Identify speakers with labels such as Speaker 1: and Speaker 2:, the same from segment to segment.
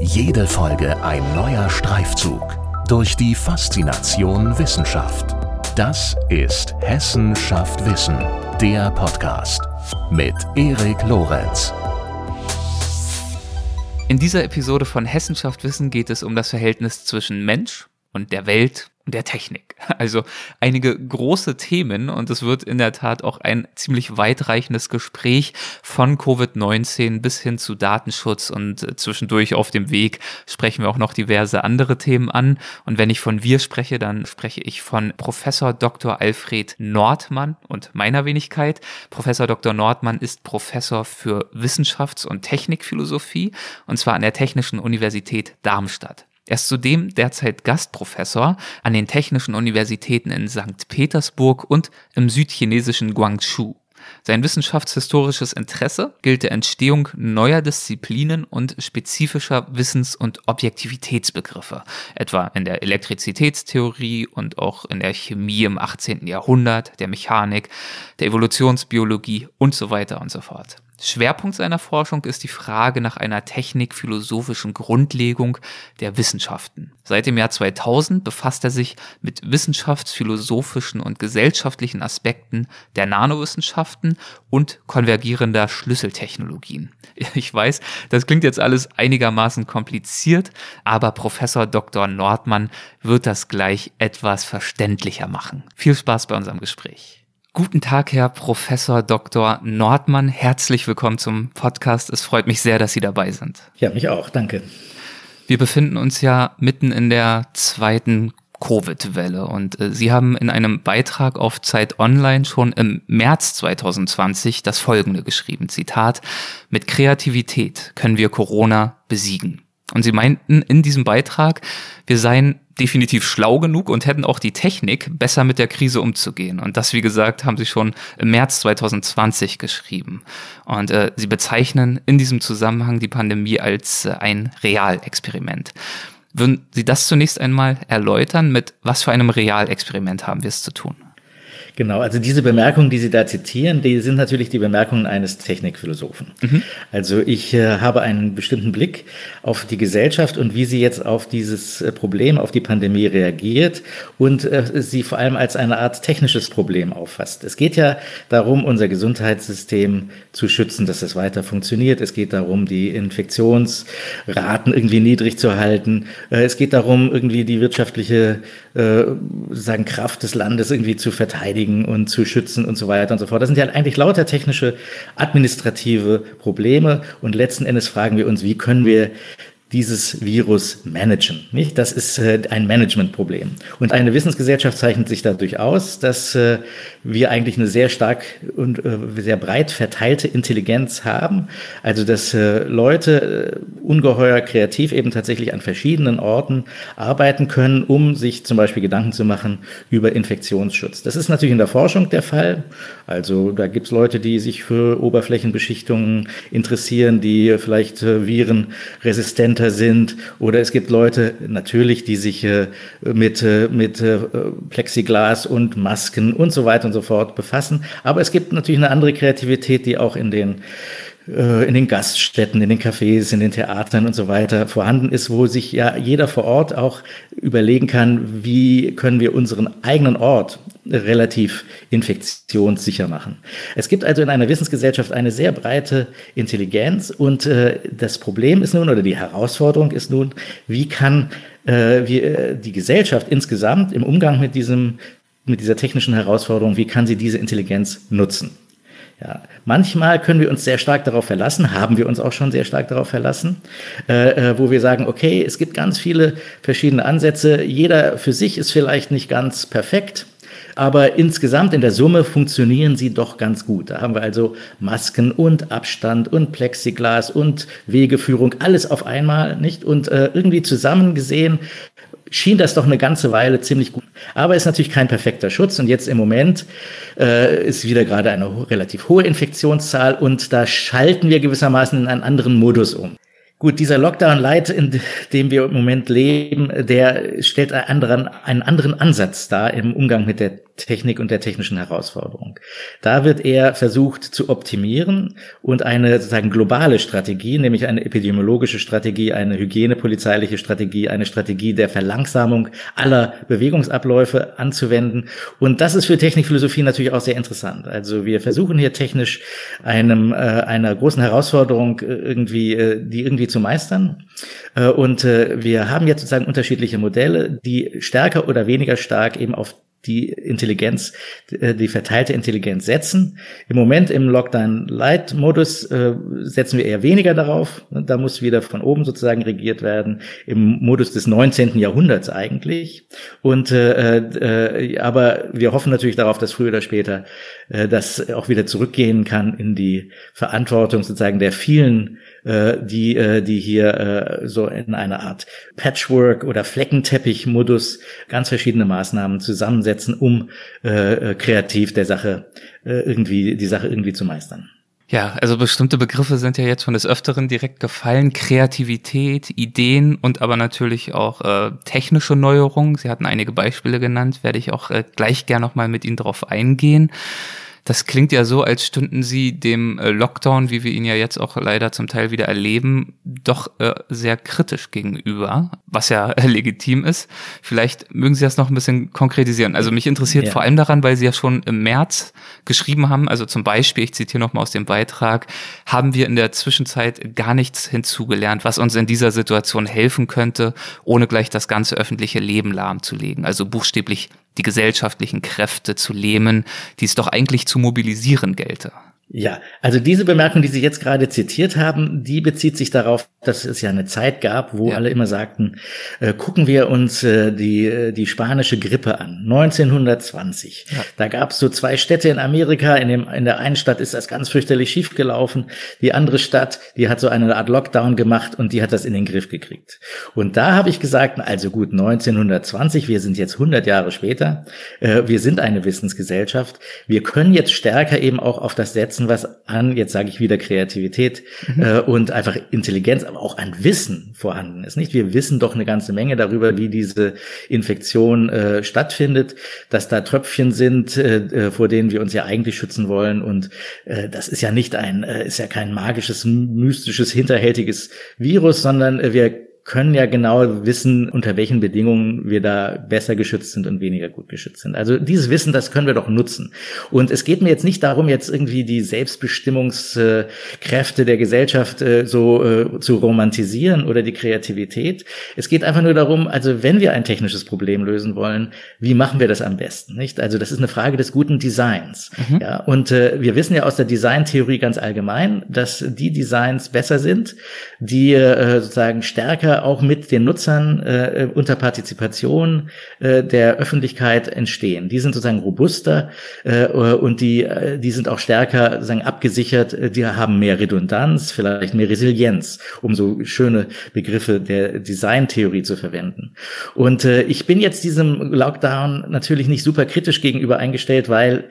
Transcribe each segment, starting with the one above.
Speaker 1: Jede Folge ein neuer Streifzug durch die Faszination Wissenschaft. Das ist Hessen schafft Wissen, der Podcast mit Erik Lorenz.
Speaker 2: In dieser Episode von Hessen schafft Wissen geht es um das Verhältnis zwischen Mensch und der Welt der Technik. Also einige große Themen und es wird in der Tat auch ein ziemlich weitreichendes Gespräch von Covid-19 bis hin zu Datenschutz und zwischendurch auf dem Weg sprechen wir auch noch diverse andere Themen an. Und wenn ich von wir spreche, dann spreche ich von Professor Dr. Alfred Nordmann und meiner Wenigkeit. Professor Dr. Nordmann ist Professor für Wissenschafts- und Technikphilosophie und zwar an der Technischen Universität Darmstadt. Er ist zudem derzeit Gastprofessor an den Technischen Universitäten in St. Petersburg und im südchinesischen Guangzhou. Sein wissenschaftshistorisches Interesse gilt der Entstehung neuer Disziplinen und spezifischer Wissens- und Objektivitätsbegriffe, etwa in der Elektrizitätstheorie und auch in der Chemie im 18. Jahrhundert, der Mechanik, der Evolutionsbiologie und so weiter und so fort. Schwerpunkt seiner Forschung ist die Frage nach einer technikphilosophischen Grundlegung der Wissenschaften. Seit dem Jahr 2000 befasst er sich mit wissenschaftsphilosophischen und gesellschaftlichen Aspekten der Nanowissenschaften und konvergierender Schlüsseltechnologien. Ich weiß, das klingt jetzt alles einigermaßen kompliziert, aber Professor Dr. Nordmann wird das gleich etwas verständlicher machen. Viel Spaß bei unserem Gespräch. Guten Tag, Herr Professor Dr. Nordmann. Herzlich willkommen zum Podcast. Es freut mich sehr, dass Sie dabei sind.
Speaker 3: Ja, mich auch. Danke.
Speaker 2: Wir befinden uns ja mitten in der zweiten Covid-Welle und äh, Sie haben in einem Beitrag auf Zeit Online schon im März 2020 das folgende geschrieben. Zitat, mit Kreativität können wir Corona besiegen. Und Sie meinten in diesem Beitrag, wir seien definitiv schlau genug und hätten auch die Technik, besser mit der Krise umzugehen. Und das, wie gesagt, haben sie schon im März 2020 geschrieben. Und äh, sie bezeichnen in diesem Zusammenhang die Pandemie als äh, ein Realexperiment. Würden Sie das zunächst einmal erläutern? Mit was für einem Realexperiment haben wir es zu tun?
Speaker 3: Genau, also diese Bemerkungen, die Sie da zitieren, die sind natürlich die Bemerkungen eines Technikphilosophen. Mhm. Also ich äh, habe einen bestimmten Blick auf die Gesellschaft und wie sie jetzt auf dieses äh, Problem, auf die Pandemie reagiert und äh, sie vor allem als eine Art technisches Problem auffasst. Es geht ja darum, unser Gesundheitssystem zu schützen, dass es weiter funktioniert. Es geht darum, die Infektionsraten irgendwie niedrig zu halten. Äh, es geht darum, irgendwie die wirtschaftliche äh, sagen Kraft des Landes irgendwie zu verteidigen und zu schützen und so weiter und so fort. Das sind ja eigentlich lauter technische, administrative Probleme und letzten Endes fragen wir uns, wie können wir dieses Virus managen. Nicht? Das ist äh, ein Managementproblem. Und eine Wissensgesellschaft zeichnet sich dadurch aus, dass äh, wir eigentlich eine sehr stark und äh, sehr breit verteilte Intelligenz haben. Also dass äh, Leute äh, ungeheuer kreativ eben tatsächlich an verschiedenen Orten arbeiten können, um sich zum Beispiel Gedanken zu machen über Infektionsschutz. Das ist natürlich in der Forschung der Fall. Also da gibt es Leute, die sich für Oberflächenbeschichtungen interessieren, die vielleicht äh, Center sind oder es gibt Leute natürlich, die sich äh, mit, äh, mit äh, Plexiglas und Masken und so weiter und so fort befassen. Aber es gibt natürlich eine andere Kreativität, die auch in den in den Gaststätten, in den Cafés, in den Theatern und so weiter vorhanden ist, wo sich ja jeder vor Ort auch überlegen kann, wie können wir unseren eigenen Ort relativ infektionssicher machen. Es gibt also in einer Wissensgesellschaft eine sehr breite Intelligenz und äh, das Problem ist nun oder die Herausforderung ist nun, wie kann äh, äh, die Gesellschaft insgesamt im Umgang mit diesem mit dieser technischen Herausforderung, wie kann sie diese Intelligenz nutzen? Ja, manchmal können wir uns sehr stark darauf verlassen, haben wir uns auch schon sehr stark darauf verlassen, äh, äh, wo wir sagen, okay, es gibt ganz viele verschiedene Ansätze, jeder für sich ist vielleicht nicht ganz perfekt, aber insgesamt in der Summe funktionieren sie doch ganz gut. Da haben wir also Masken und Abstand und Plexiglas und Wegeführung, alles auf einmal, nicht? Und äh, irgendwie zusammen gesehen schien das doch eine ganze Weile ziemlich gut. Aber ist natürlich kein perfekter Schutz. Und jetzt im Moment äh, ist wieder gerade eine relativ hohe Infektionszahl und da schalten wir gewissermaßen in einen anderen Modus um. Gut, dieser Lockdown Light, in dem wir im Moment leben, der stellt einen anderen, einen anderen Ansatz dar im Umgang mit der Technik und der technischen Herausforderung. Da wird er versucht zu optimieren und eine sozusagen globale Strategie, nämlich eine epidemiologische Strategie, eine hygienepolizeiliche Strategie, eine Strategie der Verlangsamung aller Bewegungsabläufe anzuwenden. Und das ist für Technikphilosophie natürlich auch sehr interessant. Also wir versuchen hier technisch einem, äh, einer großen Herausforderung äh, irgendwie, äh, die irgendwie zu meistern. Äh, und äh, wir haben jetzt sozusagen unterschiedliche Modelle, die stärker oder weniger stark eben auf die Intelligenz, äh, die verteilte Intelligenz setzen. Im Moment im Lockdown-Light-Modus äh, setzen wir eher weniger darauf. Da muss wieder von oben sozusagen regiert werden. Im Modus des 19. Jahrhunderts eigentlich. Und äh, äh, aber wir hoffen natürlich darauf, dass früher oder später äh, das auch wieder zurückgehen kann in die Verantwortung sozusagen der vielen äh, die, äh, die hier äh, so in einer Art Patchwork oder Fleckenteppich-Modus ganz verschiedene Maßnahmen zusammensetzen, um äh, äh, kreativ der Sache äh, irgendwie, die Sache irgendwie zu meistern.
Speaker 2: Ja, also bestimmte Begriffe sind ja jetzt schon des Öfteren direkt gefallen. Kreativität, Ideen und aber natürlich auch äh, technische Neuerungen. Sie hatten einige Beispiele genannt, werde ich auch äh, gleich gern nochmal mit Ihnen drauf eingehen. Das klingt ja so, als stünden Sie dem äh, Lockdown, wie wir ihn ja jetzt auch leider zum Teil wieder erleben, doch äh, sehr kritisch gegenüber, was ja äh, legitim ist. Vielleicht mögen Sie das noch ein bisschen konkretisieren. Also mich interessiert ja. vor allem daran, weil Sie ja schon im März geschrieben haben, also zum Beispiel, ich zitiere nochmal aus dem Beitrag, haben wir in der Zwischenzeit gar nichts hinzugelernt, was uns in dieser Situation helfen könnte, ohne gleich das ganze öffentliche Leben lahmzulegen. Also buchstäblich die gesellschaftlichen Kräfte zu lähmen, die es doch eigentlich zu mobilisieren gelte.
Speaker 3: Ja, also diese Bemerkung, die Sie jetzt gerade zitiert haben, die bezieht sich darauf, dass es ja eine Zeit gab, wo ja. alle immer sagten, äh, gucken wir uns äh, die, äh, die spanische Grippe an, 1920. Ja. Da gab es so zwei Städte in Amerika, in, dem, in der einen Stadt ist das ganz fürchterlich schief gelaufen, die andere Stadt, die hat so eine Art Lockdown gemacht und die hat das in den Griff gekriegt. Und da habe ich gesagt, also gut, 1920, wir sind jetzt 100 Jahre später, äh, wir sind eine Wissensgesellschaft, wir können jetzt stärker eben auch auf das setzen, setzen was an, jetzt sage ich wieder Kreativität mhm. äh, und einfach Intelligenz, aber auch an Wissen vorhanden ist. Nicht? Wir wissen doch eine ganze Menge darüber, wie diese Infektion äh, stattfindet, dass da Tröpfchen sind, äh, äh vor denen wir uns ja eigentlich schützen wollen. Und äh, das ist ja nicht ein, äh, ist ja kein magisches, mystisches, hinterhältiges Virus, sondern äh, wir können ja genau wissen, unter welchen Bedingungen wir da besser geschützt sind und weniger gut geschützt sind. Also dieses Wissen, das können wir doch nutzen. Und es geht mir jetzt nicht darum, jetzt irgendwie die Selbstbestimmungskräfte der Gesellschaft äh, so äh, zu romantisieren oder die Kreativität. Es geht einfach nur darum, also wenn wir ein technisches Problem lösen wollen, wie machen wir das am besten? Nicht? Also das ist eine Frage des guten Designs. Mhm. Ja, und äh, wir wissen ja aus der Designtheorie ganz allgemein, dass die Designs besser sind, die sozusagen stärker auch mit den Nutzern äh, unter Partizipation äh, der Öffentlichkeit entstehen. Die sind sozusagen robuster äh, und die, äh, die sind auch stärker sozusagen abgesichert, die haben mehr Redundanz, vielleicht mehr Resilienz, um so schöne Begriffe der Designtheorie zu verwenden. Und äh, ich bin jetzt diesem Lockdown natürlich nicht super kritisch gegenüber eingestellt, weil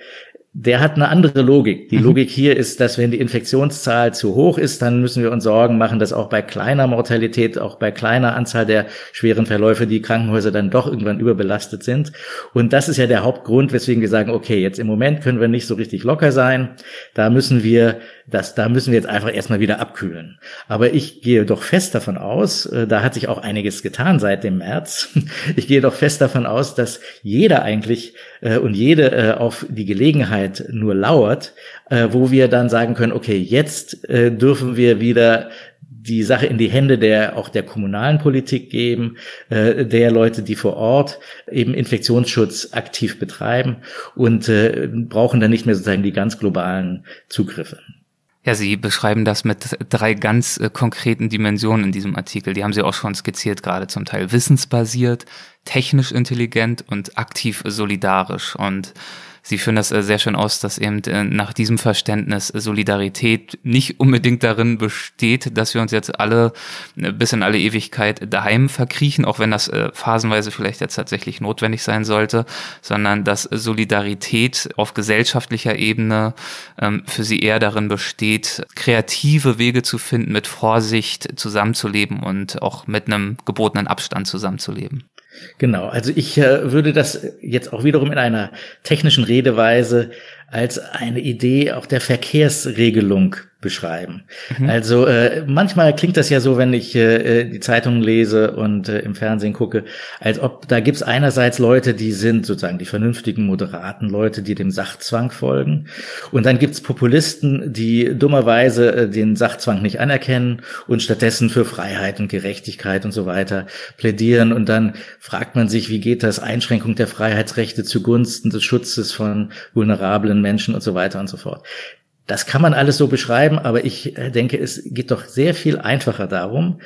Speaker 3: der hat eine andere Logik. Die mhm. Logik hier ist, dass wenn die Infektionszahl zu hoch ist, dann müssen wir uns Sorgen machen, dass auch bei kleiner Mortalität, auch bei kleiner Anzahl der schweren Verläufe die Krankenhäuser dann doch irgendwann überbelastet sind. Und das ist ja der Hauptgrund, weswegen wir sagen, okay, jetzt im Moment können wir nicht so richtig locker sein. Da müssen wir das, da müssen wir jetzt einfach erstmal wieder abkühlen. Aber ich gehe doch fest davon aus, äh, da hat sich auch einiges getan seit dem März. Ich gehe doch fest davon aus, dass jeder eigentlich äh, und jede äh, auf die Gelegenheit nur lauert, wo wir dann sagen können, okay, jetzt dürfen wir wieder die Sache in die Hände der auch der kommunalen Politik geben, äh, der Leute, die vor Ort eben Infektionsschutz aktiv betreiben und äh, brauchen dann nicht mehr sozusagen die ganz globalen Zugriffe.
Speaker 2: Ja, Sie beschreiben das mit drei ganz äh, konkreten Dimensionen in diesem Artikel. Die haben Sie auch schon skizziert, gerade zum Teil wissensbasiert, technisch intelligent und aktiv solidarisch. Und Sie führen das äh, sehr schön aus, dass eben äh, nach diesem Verständnis Solidarität nicht unbedingt darin besteht, dass wir uns jetzt alle äh, bis in alle Ewigkeit daheim verkriechen, auch wenn das phasenweise vielleicht jetzt tatsächlich notwendig sein sollte, sondern dass Solidarität auf gesellschaftlicher Ebene ähm, für sie eher darin besteht, kreative Wege zu finden, mit Vorsicht zusammenzuleben und auch mit einem gebotenen Abstand zusammenzuleben.
Speaker 3: Genau, also ich äh, würde das jetzt auch wiederum in einer technischen Redeweise als eine Idee auch der Verkehrsregelung beschreiben. Mhm. Also äh, manchmal klingt das ja so, wenn ich äh, die Zeitungen lese und äh, im Fernsehen gucke, als ob da gibt's einerseits Leute, die sind sozusagen die vernünftigen, moderaten Leute, die dem Sachzwang folgen. Und dann gibt's Populisten, die dummerweise äh, den Sachzwang nicht anerkennen und stattdessen für Freiheit und Gerechtigkeit und so weiter plädieren. Und dann fragt man sich, wie geht das Einschränkung der Freiheitsrechte zugunsten des Schutzes von vulnerablen Menschen und so weiter und so fort. Das kann man alles so beschreiben, aber ich äh, denke, es geht doch sehr viel einfacher darum.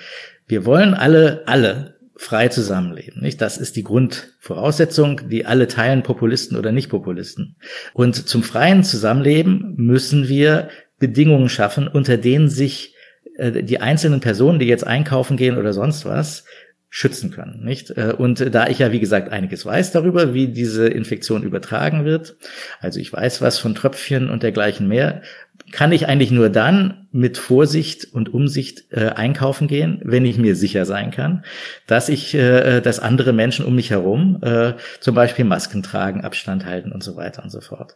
Speaker 3: Wir wollen alle, alle frei zusammenleben, nicht? Das ist die Grundvoraussetzung, die alle teilen, Populisten oder Nicht-Populisten. Und zum freien Zusammenleben müssen wir Bedingungen schaffen, unter denen sich äh, die einzelnen Personen, die jetzt einkaufen gehen oder sonst was, schützen können, nicht? Äh, und da ich ja, wie gesagt, einiges weiß darüber, wie diese Infektion übertragen wird, also ich weiß was von Tröpfchen und dergleichen mehr, kann ich eigentlich nur dann mit Vorsicht und Umsicht äh, einkaufen gehen, wenn ich mir sicher sein kann, dass ich, äh, dass andere Menschen um mich herum äh, zum Beispiel Masken tragen, Abstand halten und so weiter und so fort.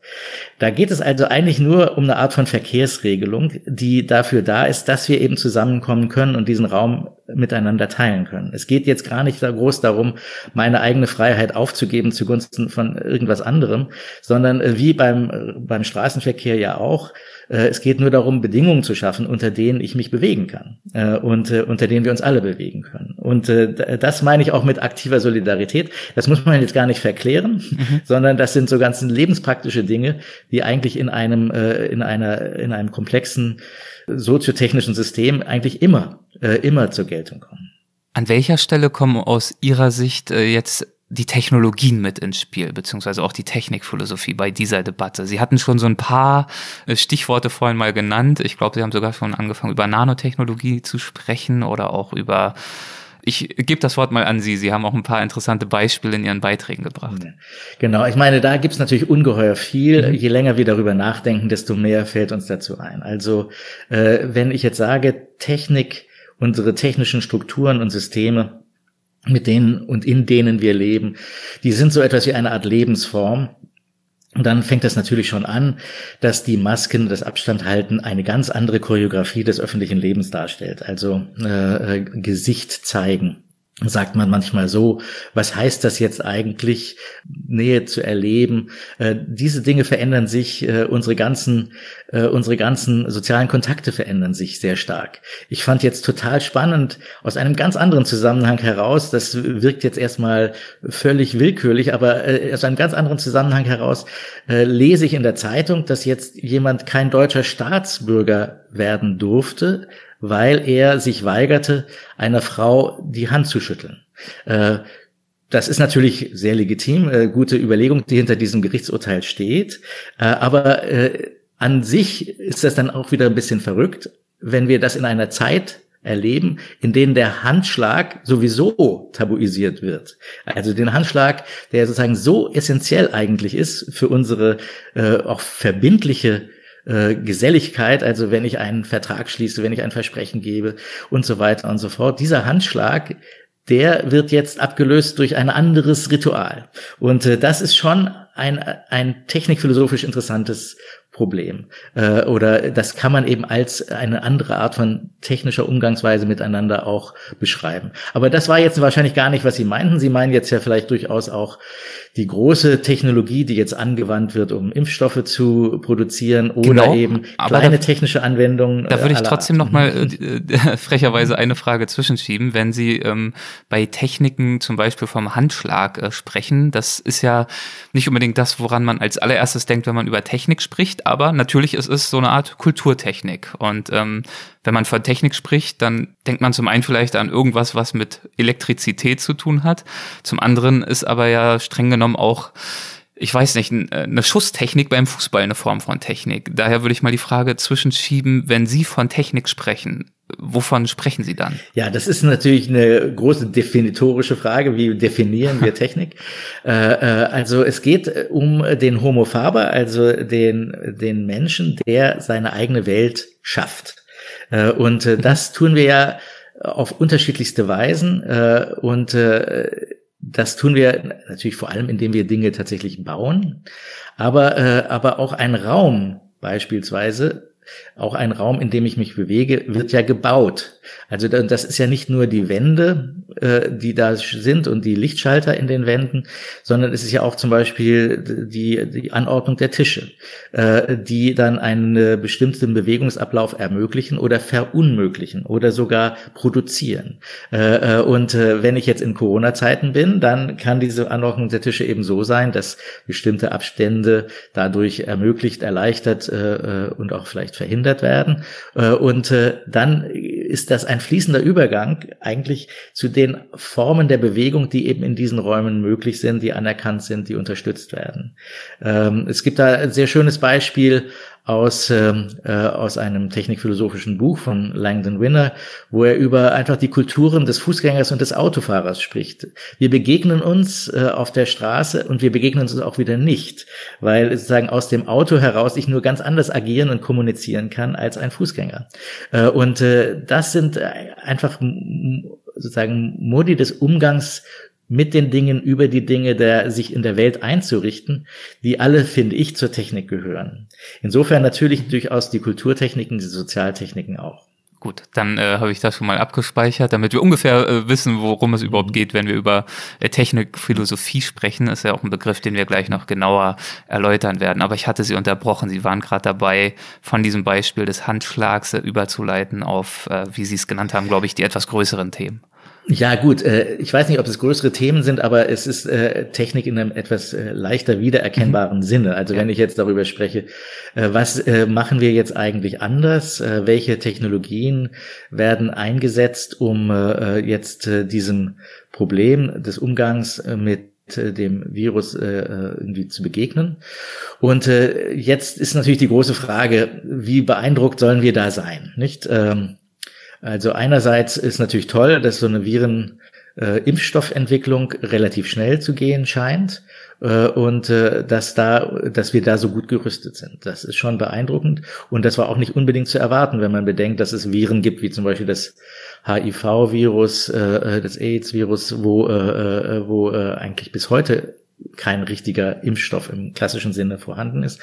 Speaker 3: Da geht es also eigentlich nur um eine Art von Verkehrsregelung, die dafür da ist, dass wir eben zusammenkommen können und diesen Raum miteinander teilen können. Es geht jetzt gar nicht da groß darum, meine eigene Freiheit aufzugeben zugunsten von irgendwas anderem, sondern äh, wie beim, äh, beim Straßenverkehr ja auch, äh, es geht nur darum, Bedingungen zu schaffen, unter denen ich mich bewegen kann äh, und äh, unter denen wir uns alle bewegen können. Und das meine ich auch mit aktiver Solidarität. Das muss man jetzt gar nicht verklären, mhm. sondern das sind so ganzen lebenspraktische Dinge, die eigentlich in einem in einer in einem komplexen soziotechnischen System eigentlich immer immer zur Geltung kommen.
Speaker 2: An welcher Stelle kommen aus Ihrer Sicht jetzt die Technologien mit ins Spiel, beziehungsweise auch die Technikphilosophie bei dieser Debatte. Sie hatten schon so ein paar äh, Stichworte vorhin mal genannt. Ich glaube, Sie haben sogar schon angefangen, über Nanotechnologie zu sprechen oder auch über ich gebe das Wort mal an Sie. Sie haben auch ein paar interessante Beispiele in Ihren Beiträgen gebracht.
Speaker 3: Genau, ich meine, da gibt es natürlich ungeheuer viel. Mhm. Je länger wir darüber nachdenken, desto mehr fällt uns dazu ein. Also äh, wenn ich jetzt sage, Technik, unsere technischen Strukturen und Systeme mit denen und in denen wir leben, die sind so etwas wie eine Art Lebensform. Und dann fängt das natürlich schon an, dass die Masken, das Abstandhalten eine ganz andere Choreografie des öffentlichen Lebens darstellt. Also äh, äh Gesicht zeigen, sagt man manchmal so, was heißt das jetzt eigentlich, Nähe zu erleben? Äh, diese Dinge verändern sich, äh, unsere ganzen, äh, unsere ganzen sozialen Kontakte verändern sich sehr stark. Ich fand jetzt total spannend aus einem ganz anderen Zusammenhang heraus, das wirkt jetzt erstmal völlig willkürlich, aber äh, aus einem ganz anderen Zusammenhang heraus äh, lese ich in der Zeitung, dass jetzt jemand kein deutscher Staatsbürger werden durfte, weil er sich weigerte, einer Frau die Hand zu schütteln. Äh, das ist natürlich sehr legitim, äh, gute Überlegung, die hinter diesem Gerichtsurteil steht. Äh, aber an sich ist das dann auch wieder ein bisschen verrückt, wenn wir das in einer Zeit erleben, in denen der Handschlag sowieso tabuisiert wird. Also den Handschlag, der sozusagen so essentiell eigentlich ist für unsere äh, auch verbindliche äh, Geselligkeit, also wenn ich einen Vertrag schließe, wenn ich ein Versprechen gebe und so weiter und so fort. Dieser Handschlag, der wird jetzt abgelöst durch ein anderes Ritual. Und äh, das ist schon ein, ein technikphilosophisch interessantes Problem. Äh, oder das kann man eben als eine andere Art von technischer Umgangsweise miteinander auch beschreiben. Aber das war jetzt wahrscheinlich gar nicht, was Sie meinten. Sie meinen jetzt ja vielleicht durchaus auch die große Technologie, die jetzt angewandt wird, um Impfstoffe zu produzieren oder genau, eben kleine da, technische Anwendungen.
Speaker 2: Da würde ich trotzdem noch mal äh, äh, frecherweise eine Frage zwischenschieben, wenn Sie ähm, bei Techniken zum Beispiel vom Handschlag äh, sprechen. Das ist ja nicht unbedingt das, woran man als allererstes denkt, wenn man über Technik spricht, aber natürlich ist es so eine Art Kulturtechnik und ähm, wenn man von Technik spricht, dann denkt man zum einen vielleicht an irgendwas, was mit Elektrizität zu tun hat. Zum anderen ist aber ja streng genommen auch ich weiß nicht, äh, eine Schusstechnik beim Fußball eine Form von Technik. Daher würde ich mal die Frage zwischenschieben, wenn Sie von Technik sprechen, wovon sprechen Sie dann?
Speaker 3: Ja, das ist natürlich eine große definitorische Frage. Wie definieren wir Technik? äh, äh, also es geht um den Homo faber, also den, den Menschen, der seine eigene Welt schafft. Äh, und äh, das tun wir ja auf unterschiedlichste Weisen. Und das tun wir natürlich vor allem, indem wir Dinge tatsächlich bauen, aber, äh, aber auch ein Raum beispielsweise auch ein Raum, in dem ich mich bewege, wird ja gebaut. Also das ist ja nicht nur die Wände, äh, die da sind und die Lichtschalter in den Wänden, sondern es ist ja auch zum Beispiel die, die Anordnung der Tische, äh, die dann einen bestimmten Bewegungsablauf ermöglichen oder verunmöglichen oder sogar produzieren. Äh, und wenn ich jetzt in Corona-Zeiten bin, dann kann diese Anordnung der Tische eben so sein, dass bestimmte Abstände dadurch ermöglicht, erleichtert und auch vielleicht verhindert werden. Und dann ist das ein fließender Übergang eigentlich zu den Formen der Bewegung, die eben in diesen Räumen möglich sind, die anerkannt sind, die unterstützt werden. Ähm, es gibt da ein sehr schönes Beispiel aus, ähm, äh, aus einem technikphilosophischen Buch von Langdon Winner, wo er über einfach die Kulturen des Fußgängers und des Autofahrers spricht. Wir begegnen uns äh, auf der Straße und wir begegnen uns auch wieder nicht, weil sozusagen aus dem Auto heraus ich nur ganz anders agieren und kommunizieren kann als ein Fußgänger. Äh, und äh, das sind einfach sozusagen Modi des Umgangs mit den Dingen, über die Dinge der, sich in der Welt einzurichten, die alle, finde ich, zur Technik gehören. Insofern natürlich durchaus die Kulturtechniken, die Sozialtechniken auch.
Speaker 2: Gut, dann äh, habe ich das schon mal abgespeichert, damit wir ungefähr äh, wissen, worum es überhaupt geht, wenn wir über äh, Technikphilosophie sprechen. Ist ja auch ein Begriff, den wir gleich noch genauer erläutern werden. Aber ich hatte Sie unterbrochen. Sie waren gerade dabei, von diesem Beispiel des Handschlags äh, überzuleiten auf, äh, wie Sie es genannt haben, glaube ich, die etwas größeren Themen.
Speaker 3: Ja, gut. Äh, ich weiß nicht, ob es größere Themen sind, aber es ist äh, Technik in einem etwas äh, leichter wiedererkennbaren mhm. Sinne. Also ja. wenn ich jetzt darüber spreche, was machen wir jetzt eigentlich anders? Welche Technologien werden eingesetzt, um jetzt diesem Problem des Umgangs mit dem Virus irgendwie zu begegnen. Und jetzt ist natürlich die große Frage, wie beeindruckt sollen wir da sein, nicht? Ähm, also einerseits ist natürlich toll, dass so eine Viren äh, Impfstoffentwicklung relativ schnell zu gehen scheint äh, und äh, dass da, dass wir da so gut gerüstet sind. Das ist schon beeindruckend und das war auch nicht unbedingt zu erwarten, wenn man bedenkt, dass es Viren gibt, wie zum Beispiel das HIV-Virus, äh, äh, das AIDS-Virus, wo, äh, äh, wo äh, eigentlich bis heute kein richtiger Impfstoff im klassischen Sinne vorhanden ist.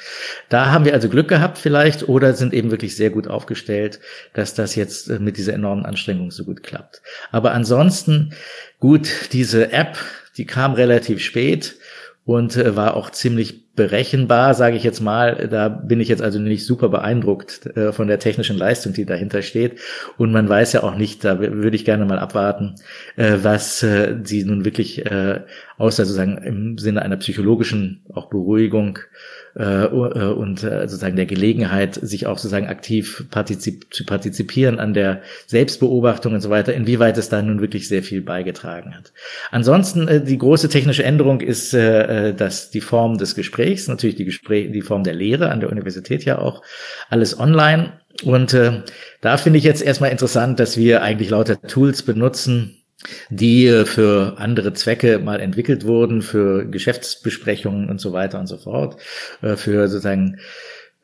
Speaker 3: Da haben wir also Glück gehabt vielleicht oder sind eben wirklich sehr gut aufgestellt, dass das jetzt äh, mit dieser enormen Anstrengung so gut klappt. Aber ansonsten, gut, diese App, die kam relativ spät und äh, war auch ziemlich berechenbar, sage ich jetzt mal. Da bin ich jetzt also nicht super beeindruckt äh, von der technischen Leistung, die dahinter steht. Und man weiß ja auch nicht, da würde ich gerne mal abwarten, äh, was äh, sie nun wirklich äh, außer sozusagen im Sinne einer psychologischen auch Beruhigung äh, äh, und äh, sozusagen der Gelegenheit, sich auch sozusagen aktiv partizip zu partizipieren an der Selbstbeobachtung und so weiter, inwieweit es da nun wirklich sehr viel beigetragen hat. Ansonsten äh, die große technische Änderung ist, äh, äh, dass die Form des Gesprächs, natürlich die Gespräch, die Form der Lehre an der Universität ja auch, alles online. Und äh, da finde ich jetzt erstmal interessant, dass wir eigentlich lauter Tools benutzen, die äh, für andere Zwecke mal entwickelt wurden, für Geschäftsbesprechungen und so weiter und so fort, äh, für sozusagen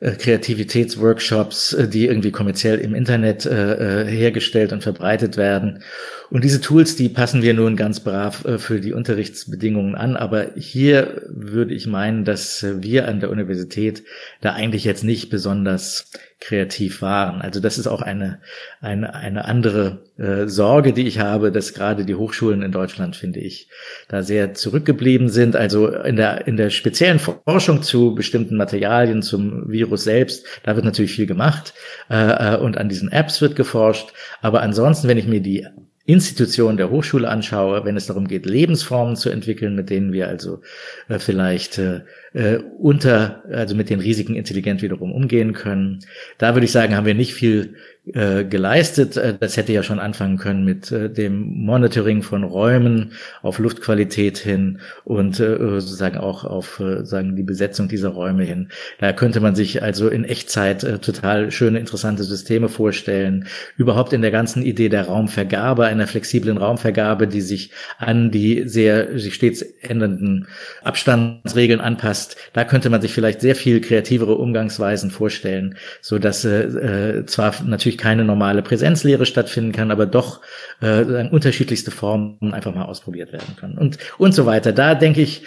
Speaker 3: Kreativitätsworkshops, die irgendwie kommerziell im Internet hergestellt und verbreitet werden. Und diese Tools, die passen wir nun ganz brav für die Unterrichtsbedingungen an. Aber hier würde ich meinen, dass wir an der Universität da eigentlich jetzt nicht besonders kreativ waren. Also das ist auch eine, eine, eine andere äh, Sorge, die ich habe, dass gerade die Hochschulen in Deutschland, finde ich, da sehr zurückgeblieben sind. Also in der, in der speziellen Forschung zu bestimmten Materialien, zum Virus selbst, da wird natürlich viel gemacht äh, äh und an diesen Apps wird geforscht. Aber ansonsten, wenn ich mir die Institution der Hochschule anschaue, wenn es darum geht, Lebensformen zu entwickeln, mit denen wir also äh, vielleicht äh, äh, unter, also mit den Risiken intelligent wiederum umgehen können. Da würde ich sagen, haben wir nicht viel äh, geleistet. Äh, das hätte ja schon anfangen können mit äh, dem Monitoring von Räumen auf Luftqualität hin und äh, sozusagen auch auf äh, sagen die Besetzung dieser Räume hin. Da könnte man sich also in Echtzeit äh, total schöne, interessante Systeme vorstellen. Überhaupt in der ganzen Idee der Raumvergabe, einer flexiblen Raumvergabe, die sich an die sehr sich stets ändernden Abstandsregeln anpasst passt. Da könnte man sich vielleicht sehr viel kreativere Umgangsweisen vorstellen, so dass äh, äh, zwar natürlich keine normale Präsenzlehre stattfinden kann, aber doch äh, unterschiedlichste Formen einfach mal ausprobiert werden können und und so weiter. Da denke ich,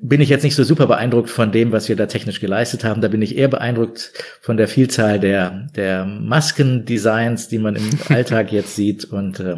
Speaker 3: bin ich jetzt nicht so super beeindruckt von dem, was wir da technisch geleistet haben. Da bin ich eher beeindruckt von der Vielzahl der, der Maskendesigns, die man im Alltag jetzt sieht und, äh,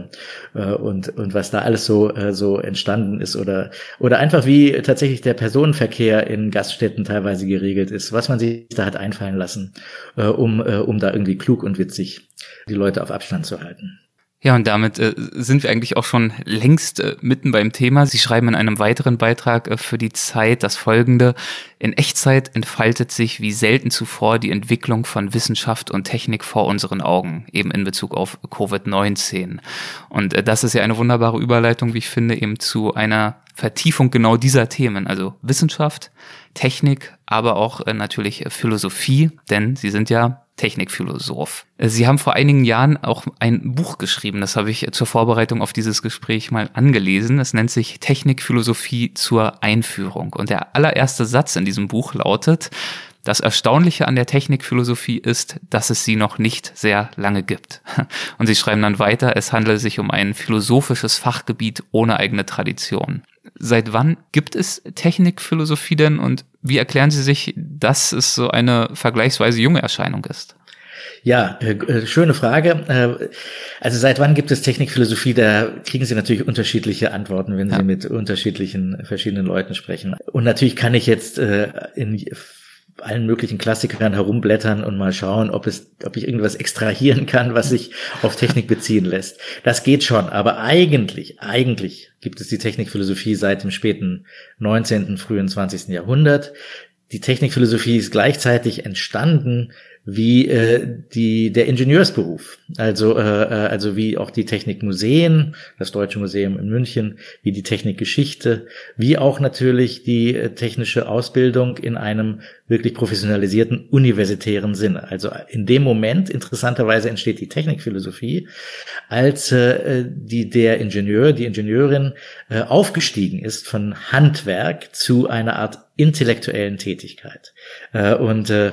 Speaker 3: und, und was da alles so, äh, so entstanden ist oder, oder einfach wie tatsächlich der Personenverkehr in Gaststätten teilweise geregelt ist, was man sich da hat einfallen lassen, äh, um, äh, um da irgendwie klug und witzig die Leute auf Abstand zu halten.
Speaker 2: Ja, und damit äh, sind wir eigentlich auch schon längst äh, mitten beim Thema. Sie schreiben in einem weiteren Beitrag äh, für die Zeit das folgende. In Echtzeit entfaltet sich wie selten zuvor die Entwicklung von Wissenschaft und Technik vor unseren Augen, eben in Bezug auf Covid-19. Und äh, das ist ja eine wunderbare Überleitung, wie ich finde, eben zu einer Vertiefung genau dieser Themen, also Wissenschaft, Technik, aber auch äh, natürlich Philosophie, denn Sie sind ja Technikphilosoph. Sie haben vor einigen Jahren auch ein Buch geschrieben, das habe ich zur Vorbereitung auf dieses Gespräch mal angelesen. Es nennt sich Technikphilosophie zur Einführung. Und der allererste Satz in diesem Buch lautet, das Erstaunliche an der Technikphilosophie ist, dass es sie noch nicht sehr lange gibt. Und sie schreiben dann weiter, es handele sich um ein philosophisches Fachgebiet ohne eigene Tradition. Seit wann gibt es Technikphilosophie denn und wie erklären Sie sich, dass es so eine vergleichsweise junge Erscheinung ist?
Speaker 3: Ja, äh, äh, schöne Frage. Äh, also seit wann gibt es Technikphilosophie? Da kriegen Sie natürlich unterschiedliche Antworten, wenn ja. Sie mit unterschiedlichen verschiedenen Leuten sprechen. Und natürlich kann ich jetzt äh, in allen möglichen Klassikern herumblättern und mal schauen, ob es, ob ich irgendwas extrahieren kann, was sich auf Technik beziehen lässt. Das geht schon, aber eigentlich, eigentlich gibt es die Technikphilosophie seit dem späten 19., frühen 20. Jahrhundert. Die Technikphilosophie ist gleichzeitig entstanden wie äh, die der Ingenieursberuf, also äh, äh, also wie auch die Technikmuseen, das Deutsche Museum in München, wie die Technikgeschichte, wie auch natürlich die äh, technische Ausbildung in einem wirklich professionalisierten universitären Sinne. Also in dem Moment interessanterweise entsteht die Technikphilosophie, als äh, die der Ingenieur, die Ingenieurin äh, aufgestiegen ist von Handwerk zu einer Art intellektuellen Tätigkeit äh, und äh,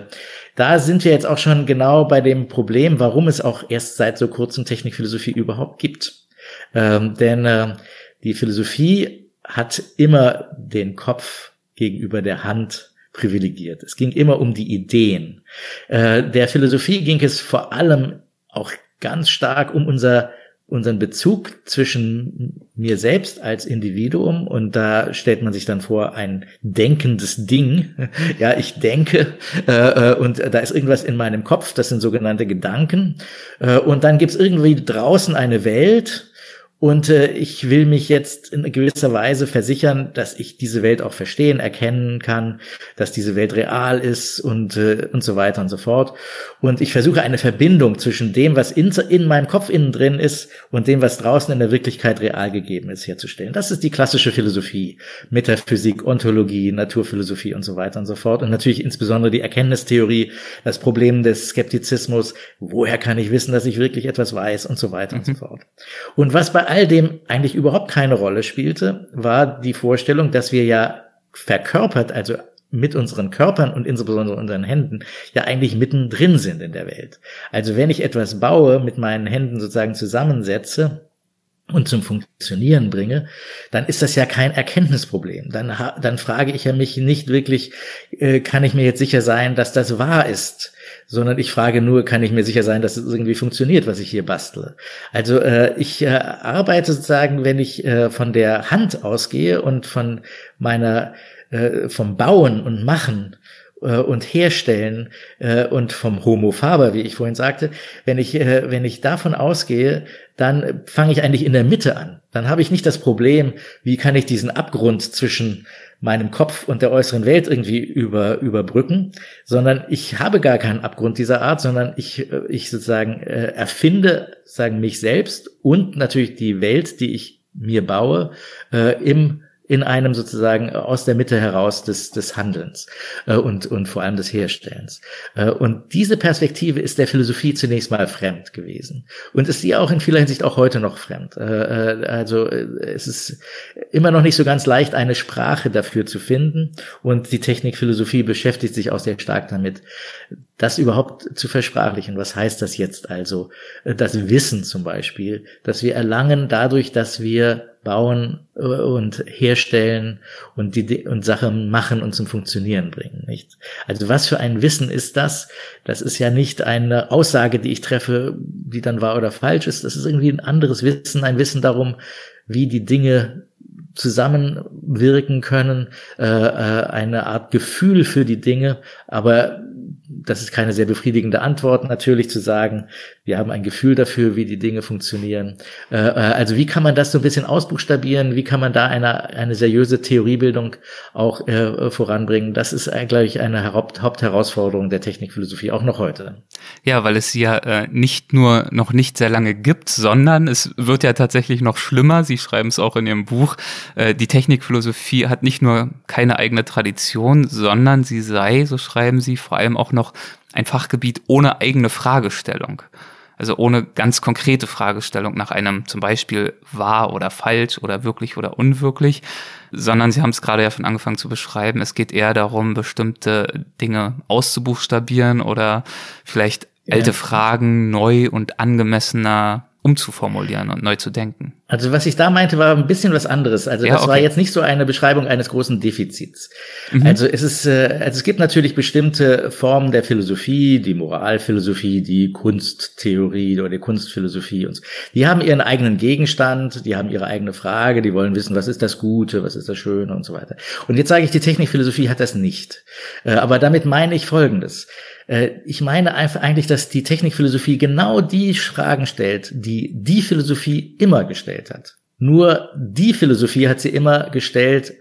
Speaker 3: da sind wir jetzt auch schon genau bei dem Problem, warum es auch erst seit so kurzem Technikphilosophie überhaupt gibt. Ähm, denn äh, die Philosophie hat immer den Kopf gegenüber der Hand privilegiert. Es ging immer um die Ideen. Äh, der Philosophie ging es vor allem auch ganz stark um unser unseren Bezug zwischen mir selbst als Individuum und da stellt man sich dann vor ein denkendes Ding. Ja, ich denke äh, äh, und da ist irgendwas in meinem Kopf, das sind sogenannte Gedanken äh, und dann gibt's irgendwie draußen eine Welt und äh, ich will mich jetzt in gewisser Weise versichern, dass ich diese Welt auch verstehen, erkennen kann, dass diese Welt real ist und, äh, und so weiter und so fort. Und ich versuche eine Verbindung zwischen dem, was in, in meinem Kopf innen drin ist und dem, was draußen in der Wirklichkeit real gegeben ist, herzustellen. Das ist die klassische Philosophie. Metaphysik, Ontologie, Naturphilosophie und so weiter und so fort. Und natürlich insbesondere die Erkenntnistheorie, das Problem des Skeptizismus. Woher kann ich wissen, dass ich wirklich etwas weiß und so weiter mhm. und so mhm. fort. Und was bei all dem eigentlich überhaupt keine Rolle spielte, war die Vorstellung, dass wir ja verkörpert, also mit unseren Körpern und insbesondere unseren Händen ja eigentlich mittendrin sind in der Welt. Also wenn ich etwas baue, mit meinen Händen sozusagen zusammensetze, und zum Funktionieren bringe, dann ist das ja kein Erkenntnisproblem. Dann, dann frage ich ja mich nicht wirklich, äh, kann ich mir jetzt sicher sein, dass das wahr ist? Sondern ich frage nur, kann ich mir sicher sein, dass es irgendwie funktioniert, was ich hier bastle. Also äh, ich äh, arbeite sozusagen, wenn ich äh, von der Hand ausgehe und von meiner, äh, vom Bauen und Machen äh, und herstellen äh, und vom Homo faber, wie ich vorhin sagte, wenn ich äh, wenn ich davon ausgehe, dann fange ich eigentlich in der Mitte an. Dann habe ich nicht das Problem, wie kann ich diesen Abgrund zwischen meinem Kopf und der äußeren Welt irgendwie über, überbrücken, sondern ich habe gar keinen Abgrund dieser Art, sondern ich, äh, ich sozusagen äh, erfinde, sagen mich selbst und natürlich die Welt, die ich mir baue, äh, im in einem sozusagen aus der Mitte heraus des, des Handelns äh, und, und vor allem des Herstellens. Äh, und diese Perspektive ist der Philosophie zunächst mal fremd gewesen und ist sie auch in vieler Hinsicht auch heute noch fremd. Äh, äh also äh, es ist immer noch nicht so ganz leicht, eine Sprache dafür zu finden und die Technikphilosophie beschäftigt sich auch sehr stark damit, das überhaupt zu versprachlichen. Was heißt das jetzt also? Äh, das Wissen zum Beispiel, dass wir erlangen dadurch, dass wir bauen äh, und herstellen und die und Sachen machen und zum Funktionieren bringen, nicht? Also was für ein Wissen ist das? Das ist ja nicht eine Aussage, die ich treffe, die dann wahr oder falsch ist. Das ist irgendwie ein anderes Wissen, ein Wissen darum, wie die Dinge zusammenwirken können, äh, äh eine Art Gefühl für die Dinge, aber das ist keine sehr befriedigende Antwort, natürlich zu sagen, wir haben ein Gefühl dafür, wie die Dinge funktionieren. Äh, äh, also wie kann man das so ein bisschen ausbuchstabieren? Wie kann man da eine, eine seriöse Theoriebildung auch äh, voranbringen? Das ist, glaube ich, eine Haupt, Hauptherausforderung der Technikphilosophie, auch noch heute.
Speaker 2: Ja, weil es sie ja nicht nur noch nicht sehr lange gibt, sondern es wird ja tatsächlich noch schlimmer. Sie schreiben es auch in Ihrem Buch. Die Technikphilosophie hat nicht nur keine eigene Tradition, sondern sie sei, so schreiben Sie, vor allem auch noch ein Fachgebiet ohne eigene Fragestellung. Also ohne ganz konkrete Fragestellung nach einem zum Beispiel wahr oder falsch oder wirklich oder unwirklich, sondern Sie haben es gerade ja schon angefangen zu beschreiben. Es geht eher darum, bestimmte Dinge auszubuchstabieren oder vielleicht alte ja. Fragen neu und angemessener umzuformulieren und neu zu denken.
Speaker 3: Also was ich da meinte, war ein bisschen was anderes. Also ja, das okay. war jetzt nicht so eine Beschreibung eines großen Defizits. Mhm. Also es ist, äh, also es gibt natürlich bestimmte Formen der Philosophie, die Moralphilosophie, die Kunsttheorie oder die Kunstphilosophie und so. Die haben ihren eigenen Gegenstand, die haben ihre eigene Frage, die wollen wissen, was ist das Gute, was ist das Schöne und so weiter. Und jetzt sage ich, die Technikphilosophie hat das nicht. Äh, aber damit meine ich Folgendes. Äh, ich meine einfach eigentlich, dass die Technikphilosophie genau die Fragen stellt, die die Philosophie immer gestellt hat. Nur die Philosophie hat sie immer gestellt,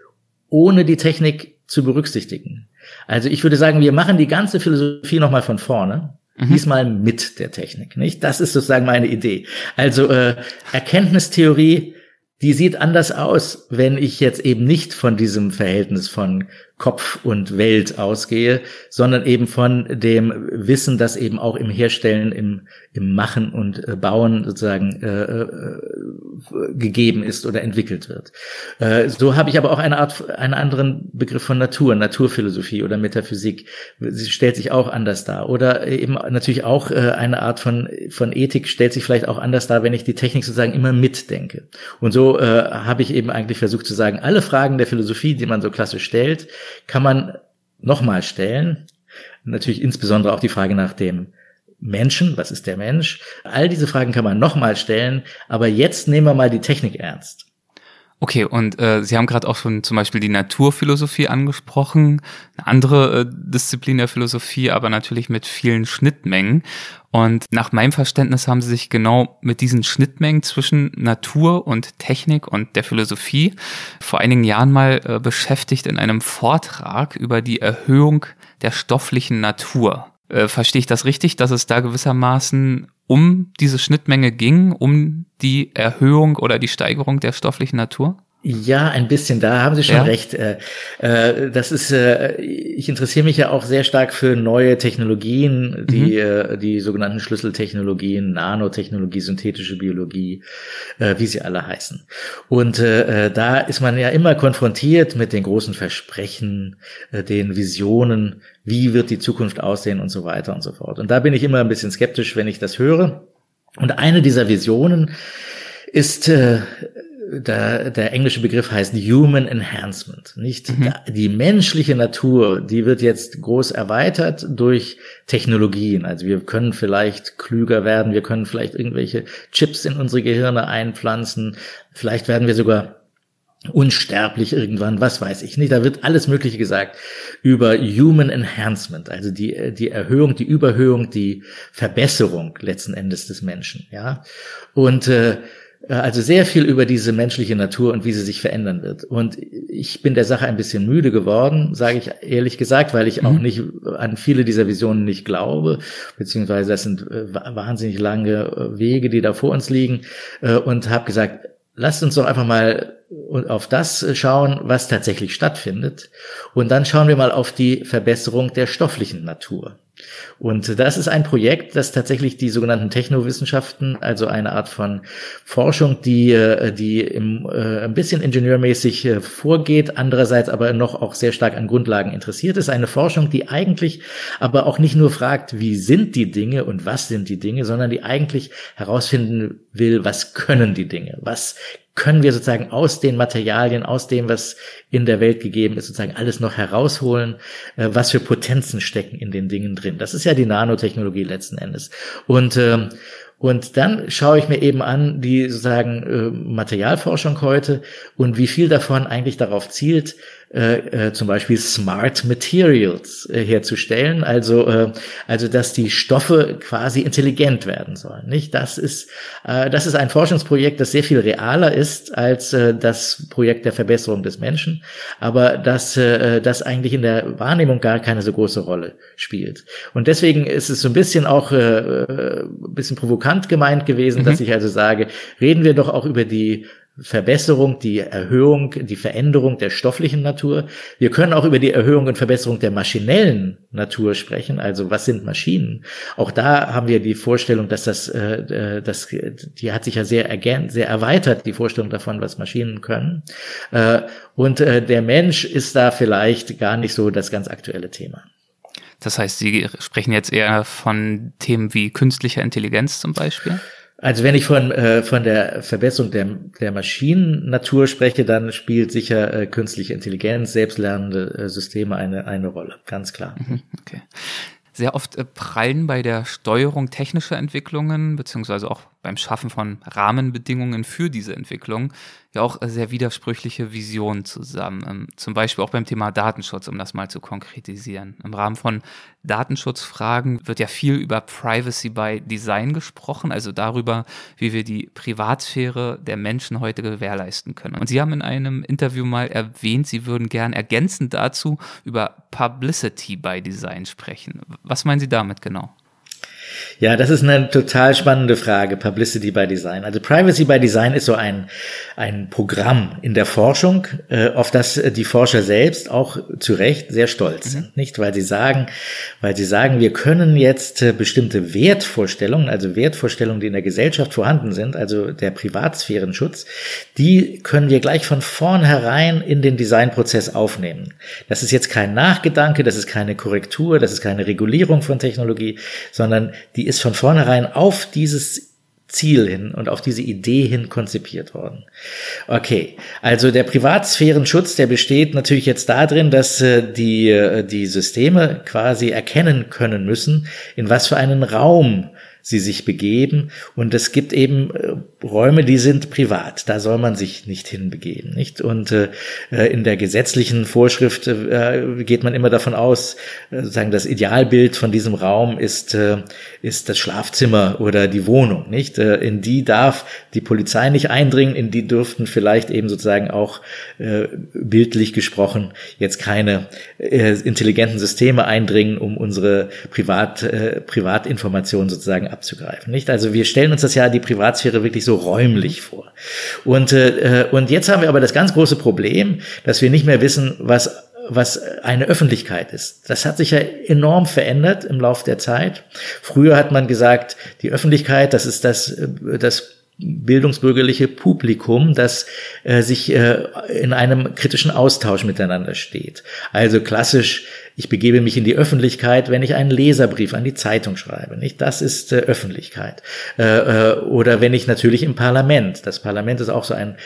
Speaker 3: ohne die Technik zu berücksichtigen. Also ich würde sagen, wir machen die ganze Philosophie nochmal von vorne. Mhm. Diesmal mit der Technik, nicht? Das ist sozusagen meine Idee. Also äh, Erkenntnistheorie, die sieht anders aus, wenn ich jetzt eben nicht von diesem Verhältnis von Kopf und Welt ausgehe, sondern eben von dem Wissen, das eben auch im Herstellen, im, im Machen und äh, Bauen sozusagen äh, äh, gegeben ist oder entwickelt wird. Äh, so habe ich aber auch eine Art, einen anderen Begriff von Natur, Naturphilosophie oder Metaphysik. Sie stellt sich auch anders dar. Oder eben natürlich auch äh, eine Art von, von Ethik stellt sich vielleicht auch anders dar, wenn ich die Technik sozusagen immer mitdenke. Und so äh, habe ich eben eigentlich versucht zu sagen, alle Fragen der Philosophie, die man so klassisch stellt, kann man nochmal stellen. Natürlich insbesondere auch die Frage nach dem Menschen, was ist der Mensch? All diese Fragen kann man nochmal stellen, aber jetzt nehmen wir mal die Technik ernst.
Speaker 2: Okay, und äh, Sie haben gerade auch schon zum Beispiel die Naturphilosophie angesprochen, eine andere äh, Disziplin der Philosophie, aber natürlich mit vielen Schnittmengen. Und nach meinem Verständnis haben Sie sich genau mit diesen Schnittmengen zwischen Natur und Technik und der Philosophie vor einigen Jahren mal äh, beschäftigt in einem Vortrag über die Erhöhung der stofflichen Natur. Äh, verstehe ich das richtig, dass es da gewissermaßen um diese Schnittmenge ging, um die Erhöhung oder die Steigerung der stofflichen Natur?
Speaker 3: Ja, ein bisschen, da haben Sie schon ja. recht. Äh, äh, das ist, äh, ich interessiere mich ja auch sehr stark für neue Technologien, die, mhm. die sogenannten Schlüsseltechnologien, Nanotechnologie, synthetische Biologie, wie sie alle heißen. Und da ist man ja immer konfrontiert mit den großen Versprechen, den Visionen, wie wird die Zukunft aussehen und so weiter und so fort. Und da bin ich immer ein bisschen skeptisch, wenn ich das höre. Und eine dieser Visionen ist der, der englische Begriff heißt Human Enhancement, nicht? Mhm. Die menschliche Natur, die wird jetzt groß erweitert durch Technologien. Also wir können vielleicht klüger werden, wir können vielleicht irgendwelche Chips in unsere Gehirne einpflanzen, vielleicht werden wir sogar unsterblich irgendwann, was weiß ich nicht. Da wird alles Mögliche gesagt über Human Enhancement, also die, die Erhöhung, die Überhöhung, die Verbesserung letzten Endes des Menschen, ja. Und äh, also sehr viel über diese menschliche Natur und wie sie sich verändern wird. Und ich bin der Sache ein bisschen müde geworden, sage ich ehrlich gesagt, weil ich mhm. auch nicht an viele dieser Visionen nicht glaube, beziehungsweise das sind äh, wahnsinnig lange äh, Wege, die da vor uns liegen. Und habe gesagt, lasst uns doch einfach mal auf das schauen, was tatsächlich stattfindet. Und dann schauen wir mal auf die Verbesserung der stofflichen Natur. Und das ist ein Projekt, das tatsächlich die sogenannten Technowissenschaften, also eine Art von Forschung, die, äh, die im, äh, ein bisschen ingenieurmäßig äh, vorgeht, andererseits aber noch auch sehr stark an Grundlagen interessiert ist. Eine Forschung, die eigentlich aber auch nicht nur fragt, wie sind die Dinge und was sind die Dinge, sondern die eigentlich herausfinden will, was können die Dinge, was können wir sozusagen aus den Materialien, aus dem, was in der Welt gegeben ist, sozusagen alles noch herausholen, äh, was für Potenzen stecken in den Dingen drin. Das ist ja die Nanotechnologie letzten Endes. Und ähm, und dann schaue ich mir eben an die sozusagen äh, Materialforschung heute und wie viel davon eigentlich darauf zielt, äh, äh, zum Beispiel Smart Materials äh, herzustellen, also äh, also dass die Stoffe quasi intelligent werden sollen. Nicht? Das ist äh, das ist ein Forschungsprojekt, das sehr viel realer ist als äh, das Projekt der Verbesserung des Menschen, aber das äh, das eigentlich in der Wahrnehmung gar keine so große Rolle spielt. Und deswegen ist es so ein bisschen auch äh, äh ein bisschen provokant gemeint gewesen, mhm. dass ich also sage, reden wir doch auch über die Verbesserung, die Erhöhung, die Veränderung der stofflichen Natur. Wir können auch über die Erhöhung und Verbesserung der maschinellen Natur sprechen. Also was sind Maschinen? Auch da haben wir die Vorstellung, dass das, äh, äh das die hat sich ja sehr ergänzt, sehr erweitert, die Vorstellung davon, was Maschinen können. Äh, und äh, der Mensch ist da vielleicht gar nicht so das ganz aktuelle Thema.
Speaker 2: Das heißt, Sie sprechen jetzt eher von Themen wie künstlicher Intelligenz zum Beispiel?
Speaker 3: Also wenn ich von, äh, von der Verbesserung der, der Maschinennatur spreche, dann spielt sicher äh, künstliche Intelligenz, selbstlernende äh, Systeme eine, eine Rolle, ganz klar. Mhm, okay.
Speaker 2: Sehr oft äh, prallen bei der Steuerung technischer Entwicklungen, beziehungsweise auch beim Schaffen von Rahmenbedingungen für diese Entwicklung, ja auch äh, sehr widersprüchliche Visionen zusammen. Ähm, zum Beispiel auch beim Thema Datenschutz, um das mal zu konkretisieren. Im Rahmen von Datenschutzfragen wird ja viel über Privacy by Design gesprochen, also darüber, wie wir die Privatsphäre der Menschen heute gewährleisten können. Und Sie haben in einem Interview mal erwähnt, Sie würden gern ergänzend dazu über Publicity by Design sprechen. Was meinen Sie damit genau?
Speaker 3: Ja, das ist eine total spannende Frage, Publicity by Design. Also Privacy by Design ist so ein, ein Programm in der Forschung, äh, auf das die Forscher selbst auch zu Recht sehr stolz sind. Mhm. Nicht, weil sie sagen, weil sie sagen, wir können jetzt äh, bestimmte Wertvorstellungen, also Wertvorstellungen, die in der Gesellschaft vorhanden sind, also der Privatsphärenschutz, die können wir gleich von vornherein in den Designprozess aufnehmen. Das ist jetzt kein Nachgedanke, das ist keine Korrektur, das ist keine Regulierung von Technologie, sondern die ist von vornherein auf dieses Ziel hin und auf diese Idee hin konzipiert worden. Okay, also der Privatsphärenschutz, der besteht natürlich jetzt darin, dass äh, die, äh, die Systeme quasi erkennen können müssen, in was für einen Raum sie sich begeben. Und es gibt eben äh, Räume, die sind privat. Da soll man sich nicht hinbegeben, nicht? Und äh, äh in der gesetzlichen Vorschrift äh, geht man immer davon aus, äh, sagen das Idealbild von diesem Raum ist äh, ist das Schlafzimmer oder die Wohnung, nicht? Äh, in die darf die Polizei nicht eindringen. In die dürften vielleicht eben sozusagen auch äh, bildlich gesprochen jetzt keine äh, intelligenten Systeme eindringen, um unsere Privat äh, Privatinformationen sozusagen abzugreifen. Nicht? Also wir stellen uns das ja die Privatsphäre wirklich so räumlich vor. Und, äh, und jetzt haben wir aber das ganz große Problem, dass wir nicht mehr wissen, was was eine Öffentlichkeit ist. Das hat sich ja enorm verändert im Laufe der Zeit. Früher hat man gesagt, die Öffentlichkeit, das ist das, äh, das bildungsbürgerliche Publikum, das äh, sich äh, in einem kritischen Austausch miteinander steht. Also klassisch, ich begebe mich in die Öffentlichkeit, wenn ich einen Leserbrief an die Zeitung schreibe. Nicht? Das ist äh, Öffentlichkeit. Äh, äh, oder wenn ich natürlich im Parlament. Das Parlament ist auch so ein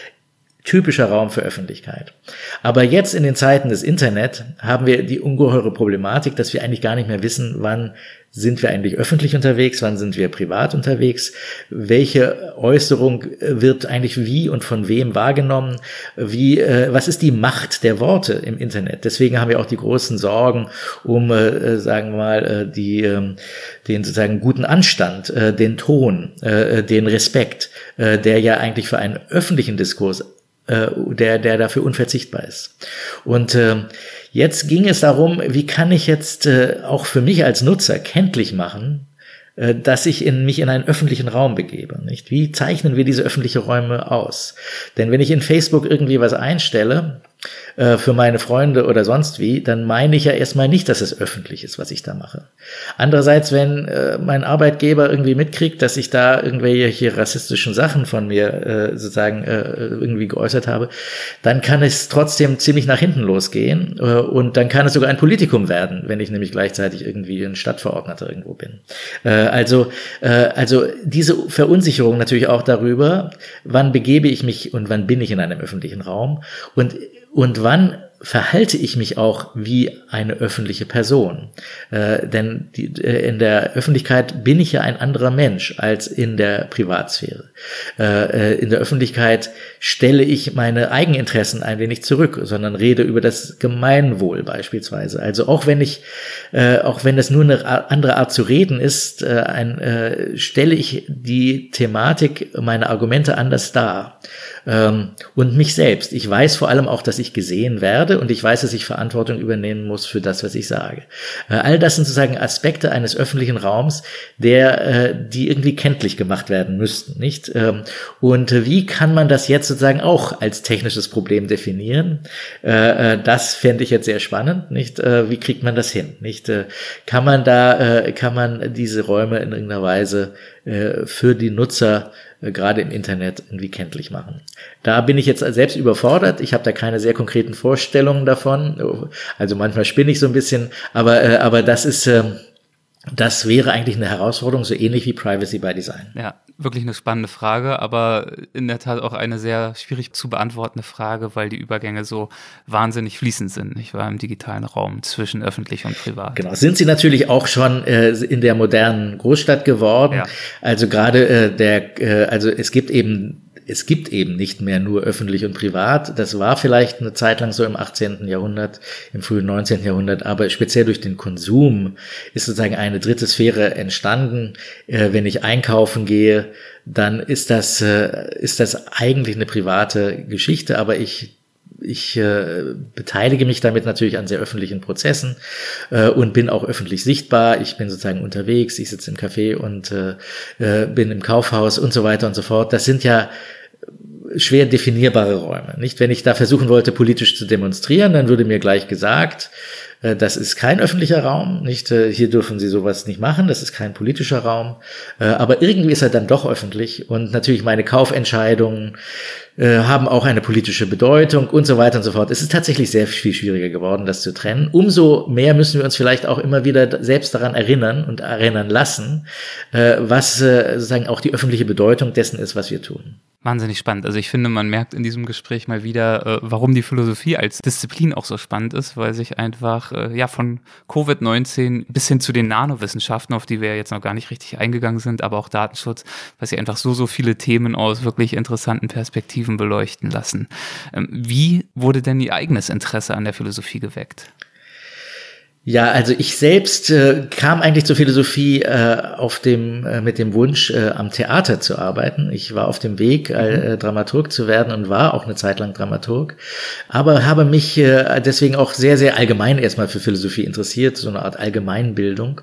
Speaker 3: typischer Raum für Öffentlichkeit. Aber jetzt in den Zeiten des Internet haben wir die ungeheure Problematik, dass wir eigentlich gar nicht mehr wissen, wann sind wir eigentlich öffentlich unterwegs, wann sind wir privat unterwegs, welche Äußerung wird eigentlich wie und von wem wahrgenommen, wie, äh, was ist die Macht der Worte im Internet. Deswegen haben wir auch die großen Sorgen um, äh, sagen wir mal, äh, die, äh, den sozusagen guten Anstand, äh, den Ton, äh, den Respekt, äh, der ja eigentlich für einen öffentlichen Diskurs äh, der, der dafür unverzichtbar ist. Und äh, jetzt ging es darum, wie kann ich jetzt äh, auch für mich als Nutzer kenntlich machen, äh, dass ich in, mich in einen öffentlichen Raum begebe. Nicht? Wie zeichnen wir diese öffentlichen Räume aus? Denn wenn ich in Facebook irgendwie was einstelle, äh, für meine Freunde oder sonst wie, dann meine ich ja erstmal nicht, dass es öffentlich ist, was ich da mache. Andererseits, wenn äh, mein Arbeitgeber irgendwie mitkriegt, dass ich da irgendwelche rassistischen Sachen von mir äh, sozusagen äh, irgendwie geäußert habe, dann kann es trotzdem ziemlich nach hinten losgehen äh, und dann kann es sogar ein Politikum werden, wenn ich nämlich gleichzeitig irgendwie ein Stadtverordneter irgendwo bin. Also, also diese Verunsicherung natürlich auch darüber, wann begebe ich mich und wann bin ich in einem öffentlichen Raum und und wann verhalte ich mich auch wie eine öffentliche Person. Äh, denn die, äh, in der Öffentlichkeit bin ich ja ein anderer Mensch als in der Privatsphäre. Äh, äh, in der Öffentlichkeit stelle ich meine Eigeninteressen ein wenig zurück, sondern rede über das Gemeinwohl beispielsweise. Also auch wenn ich, äh, auch wenn das nur eine andere Art zu reden ist, äh, ein, stelle ich die Thematik, meine Argumente anders dar ähm, und mich selbst. Ich weiß vor allem auch, dass ich gesehen werde und ich weiß, dass ich Verantwortung übernehmen muss für das, was ich sage. Äh, all das sind sozusagen Aspekte eines öffentlichen Raums, der, äh, die irgendwie kenntlich gemacht werden müssten, nicht? Ähm, und äh, wie kann man das jetzt sozusagen auch als technisches Problem definieren? Das fände ich jetzt sehr spannend, nicht? Wie kriegt man das hin, nicht? Kann man da, kann man diese Räume in irgendeiner Weise für die Nutzer gerade im Internet irgendwie kenntlich machen. Da bin ich jetzt selbst überfordert. Ich habe da keine sehr konkreten Vorstellungen davon. Also manchmal spinne ich so ein bisschen, aber, äh, aber das ist, äh, das wäre eigentlich eine Herausforderung, so ähnlich wie Privacy by Design.
Speaker 2: Ja, wirklich eine spannende Frage, aber in der Tat auch eine sehr schwierig zu beantwortende Frage, weil die Übergänge so wahnsinnig fließend sind, nicht wahr, im digitalen Raum zwischen öffentlich und privat.
Speaker 3: Genau, sind sie natürlich auch schon äh, in der modernen Großstadt geworden. Ja. Also gerade äh, der, äh, also es gibt eben es gibt eben nicht mehr nur öffentlich und privat. Das war vielleicht eine Zeit lang so im 18. Jahrhundert, im frühen 19. Jahrhundert, aber speziell durch den Konsum ist sozusagen eine dritte Sphäre entstanden. Äh, wenn ich einkaufen gehe, dann ist das, äh, ist das eigentlich eine private Geschichte, aber ich ich äh, beteilige mich damit natürlich an sehr öffentlichen Prozessen äh, und bin auch öffentlich sichtbar. Ich bin sozusagen unterwegs, ich sitze im Café und äh, äh bin im Kaufhaus und so weiter und so fort. Das sind ja schwer definierbare Räume. Nicht, wenn ich da versuchen wollte, politisch zu demonstrieren, dann würde mir gleich gesagt, das ist kein öffentlicher Raum, nicht, äh, hier dürfen Sie sowas nicht machen, das ist kein politischer Raum, äh, aber irgendwie ist er dann doch öffentlich und natürlich meine Kaufentscheidungen haben auch eine politische Bedeutung und so weiter und so fort. Es ist tatsächlich sehr viel schwieriger geworden, das zu trennen. Umso mehr müssen wir uns vielleicht auch immer wieder selbst daran erinnern und erinnern lassen, was sozusagen auch die öffentliche Bedeutung dessen ist, was wir tun.
Speaker 2: Wahnsinnig spannend. Also ich finde, man merkt in diesem Gespräch mal wieder, äh, warum die Philosophie als Disziplin auch so spannend ist, weil sich einfach äh, ja von Covid-19 bis hin zu den Nanowissenschaften, auf die wir jetzt noch gar nicht richtig eingegangen sind, aber auch Datenschutz, weil sie einfach so, so viele Themen aus wirklich interessanten Perspektiven beleuchten lassen. Ähm, wie wurde denn Ihr eigenes Interesse an der Philosophie geweckt?
Speaker 3: Ja, also ich selbst äh, kam eigentlich zur Philosophie äh, auf dem äh, mit dem Wunsch äh, am Theater zu arbeiten. Ich war auf dem Weg äh, mhm. Dramaturg zu werden und war auch eine Zeit lang Dramaturg, aber habe mich äh, deswegen auch sehr sehr allgemein erstmal für Philosophie interessiert, so eine Art Allgemeinbildung,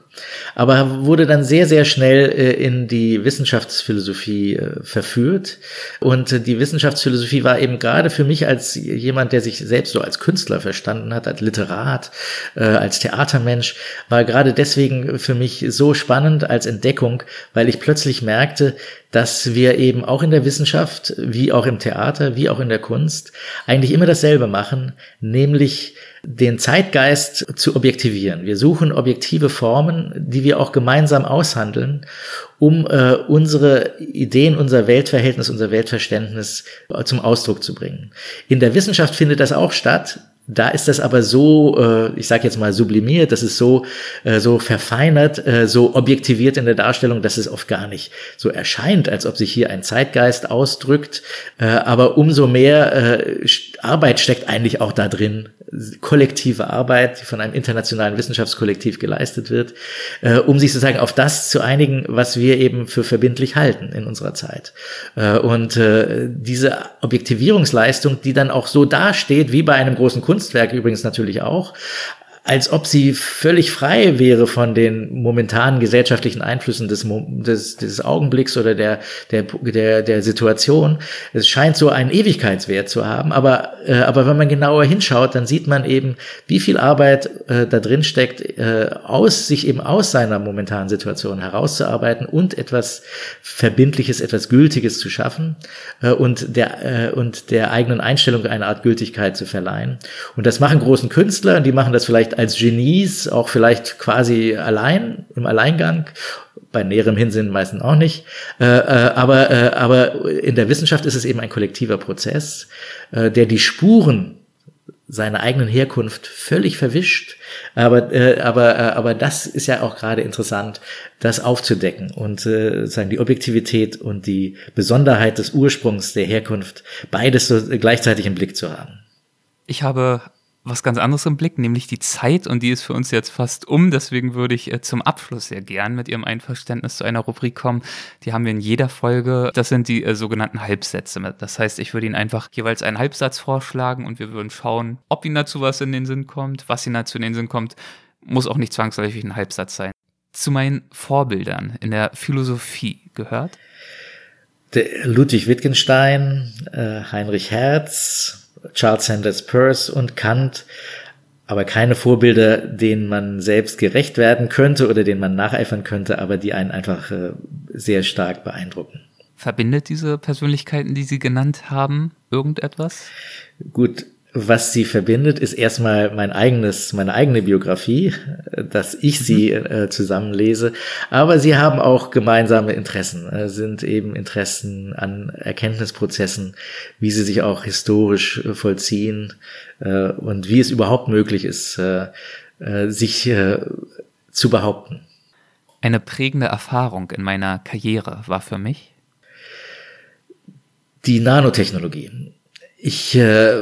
Speaker 3: aber wurde dann sehr sehr schnell äh, in die Wissenschaftsphilosophie äh, verführt und äh, die Wissenschaftsphilosophie war eben gerade für mich als jemand, der sich selbst so als Künstler verstanden hat, als Literat, äh, als Theatermensch, war gerade deswegen für mich so spannend als Entdeckung, weil ich plötzlich merkte, dass wir eben auch in der Wissenschaft, wie auch im Theater, wie auch in der Kunst, eigentlich immer dasselbe machen, nämlich den Zeitgeist zu objektivieren. Wir suchen objektive Formen, die wir auch gemeinsam aushandeln, um äh, unsere Ideen, unser Weltverhältnis, unser Weltverständnis zum Ausdruck zu bringen. In der Wissenschaft findet das auch statt, da ist das aber so, äh, ich sage jetzt mal sublimiert, das ist so äh, so verfeinert, äh, so objektiviert in der Darstellung, dass es oft gar nicht so erscheint, als ob sich hier ein Zeitgeist ausdrückt. Äh, aber umso mehr äh, Arbeit steckt eigentlich auch da drin, kollektive Arbeit, die von einem internationalen Wissenschaftskollektiv geleistet wird, äh, um sich sozusagen auf das zu einigen, was wir eben für verbindlich halten in unserer Zeit. Äh, und äh, diese Objektivierungsleistung, die dann auch so dasteht, wie bei einem großen Kunstwerk übrigens natürlich auch, als ob sie völlig frei wäre von den momentanen gesellschaftlichen Einflüssen des, des, des Augenblicks oder der, der, der, der Situation. Es scheint so einen Ewigkeitswert zu haben, aber, äh, aber wenn man genauer hinschaut, dann sieht man eben, wie viel Arbeit äh, da drin steckt, äh, aus, sich eben aus seiner momentanen Situation herauszuarbeiten und etwas Verbindliches, etwas Gültiges zu schaffen äh, und, der, äh, und der eigenen Einstellung eine Art Gültigkeit zu verleihen. Und das machen großen Künstler, die machen das vielleicht als Genies, auch vielleicht quasi allein, im Alleingang, bei näherem Hinsinn meistens auch nicht. Äh, äh, aber, äh, aber in der Wissenschaft ist es eben ein kollektiver Prozess, äh, der die Spuren seiner eigenen Herkunft völlig verwischt. Aber, äh, aber, äh, aber das ist ja auch gerade interessant, das aufzudecken und äh, sagen die Objektivität und die Besonderheit des Ursprungs der Herkunft beides so gleichzeitig im Blick zu haben.
Speaker 2: Ich habe was ganz anderes im Blick, nämlich die Zeit und die ist für uns jetzt fast um. Deswegen würde ich äh, zum Abschluss sehr gern mit Ihrem Einverständnis zu einer Rubrik kommen. Die haben wir in jeder Folge. Das sind die äh, sogenannten Halbsätze. Das heißt, ich würde Ihnen einfach jeweils einen Halbsatz vorschlagen und wir würden schauen, ob Ihnen dazu was in den Sinn kommt, was Ihnen dazu in den Sinn kommt. Muss auch nicht zwangsläufig ein Halbsatz sein. Zu meinen Vorbildern in der Philosophie gehört?
Speaker 3: Der Ludwig Wittgenstein, äh, Heinrich Herz, Charles Sanders Peirce und Kant, aber keine Vorbilder, denen man selbst gerecht werden könnte oder denen man nacheifern könnte, aber die einen einfach äh, sehr stark beeindrucken.
Speaker 2: Verbindet diese Persönlichkeiten, die Sie genannt haben, irgendetwas?
Speaker 3: Gut, was sie verbindet, ist erstmal mein eigenes, meine eigene Biografie, dass ich sie mhm. äh, zusammenlese. Aber sie haben auch gemeinsame Interessen, äh, sind eben Interessen an Erkenntnisprozessen, wie sie sich auch historisch äh, vollziehen äh, und wie es überhaupt möglich ist, äh, äh, sich zu behaupten.
Speaker 2: Eine prägende Erfahrung in meiner Karriere war für mich
Speaker 3: die Nanotechnologie. Ich äh,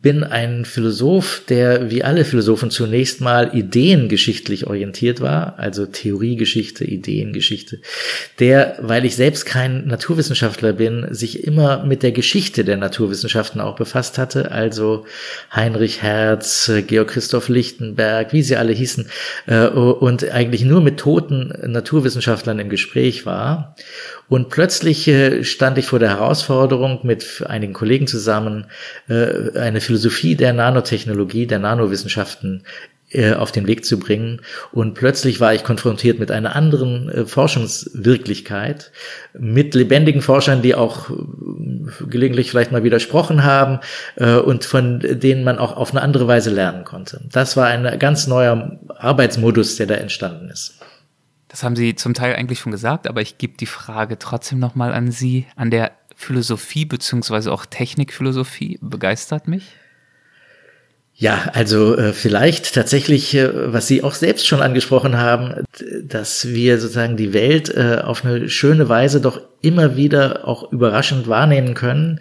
Speaker 3: bin ein Philosoph, der wie alle Philosophen zunächst mal ideengeschichtlich orientiert war, also Theoriegeschichte, Ideengeschichte, der, weil ich selbst kein Naturwissenschaftler bin, sich immer mit der Geschichte der Naturwissenschaften auch befasst hatte, also Heinrich Herz, Georg Christoph Lichtenberg, wie sie alle hießen, äh, und eigentlich nur mit toten Naturwissenschaftlern im Gespräch war. Und plötzlich äh, stand ich vor der Herausforderung, mit einigen Kollegen zusammen äh, eine Philosophie der Nanotechnologie, der Nanowissenschaften äh, auf den Weg zu bringen. Und plötzlich war ich konfrontiert mit einer anderen Forschungswirklichkeit, mit lebendigen Forschern, die auch gelegentlich vielleicht mal widersprochen haben und von denen man auch auf eine andere Weise lernen konnte. Das war ein ganz neuer Arbeitsmodus, der da entstanden ist.
Speaker 2: Das haben Sie zum Teil eigentlich schon gesagt, aber ich gebe die Frage trotzdem nochmal an Sie. An der Philosophie beziehungsweise auch Technikphilosophie begeistert mich?
Speaker 3: Ja, also äh, vielleicht tatsächlich, äh, was Sie auch selbst schon angesprochen haben, dass wir sozusagen die Welt äh, auf eine schöne Weise doch immer wieder auch überraschend wahrnehmen können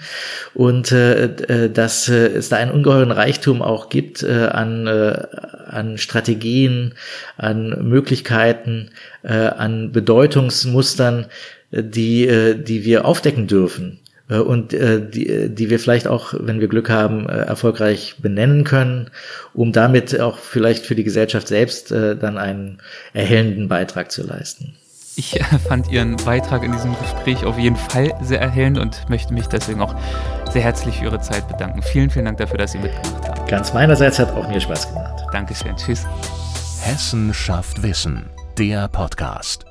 Speaker 3: und äh, äh dass äh, es da einen ungeheuren Reichtum auch gibt äh, an, äh, an Strategien, an Möglichkeiten, äh, an Bedeutungsmustern, äh, die, äh, die wir aufdecken dürfen. Äh, und äh, die, die wir vielleicht auch, wenn wir Glück haben, äh, erfolgreich benennen können, um damit auch vielleicht für die Gesellschaft selbst dann einen erhellenden Beitrag zu leisten.
Speaker 2: Ich fand Ihren Beitrag in diesem Gespräch auf jeden Fall sehr erhellend und möchte mich deswegen auch sehr herzlich für Ihre Zeit bedanken. Vielen, vielen Dank dafür, dass Sie mitgemacht haben.
Speaker 3: Ganz meinerseits hat auch mir Spaß gemacht.
Speaker 2: Dankeschön. Tschüss.
Speaker 1: Hessen schafft Wissen, der Podcast.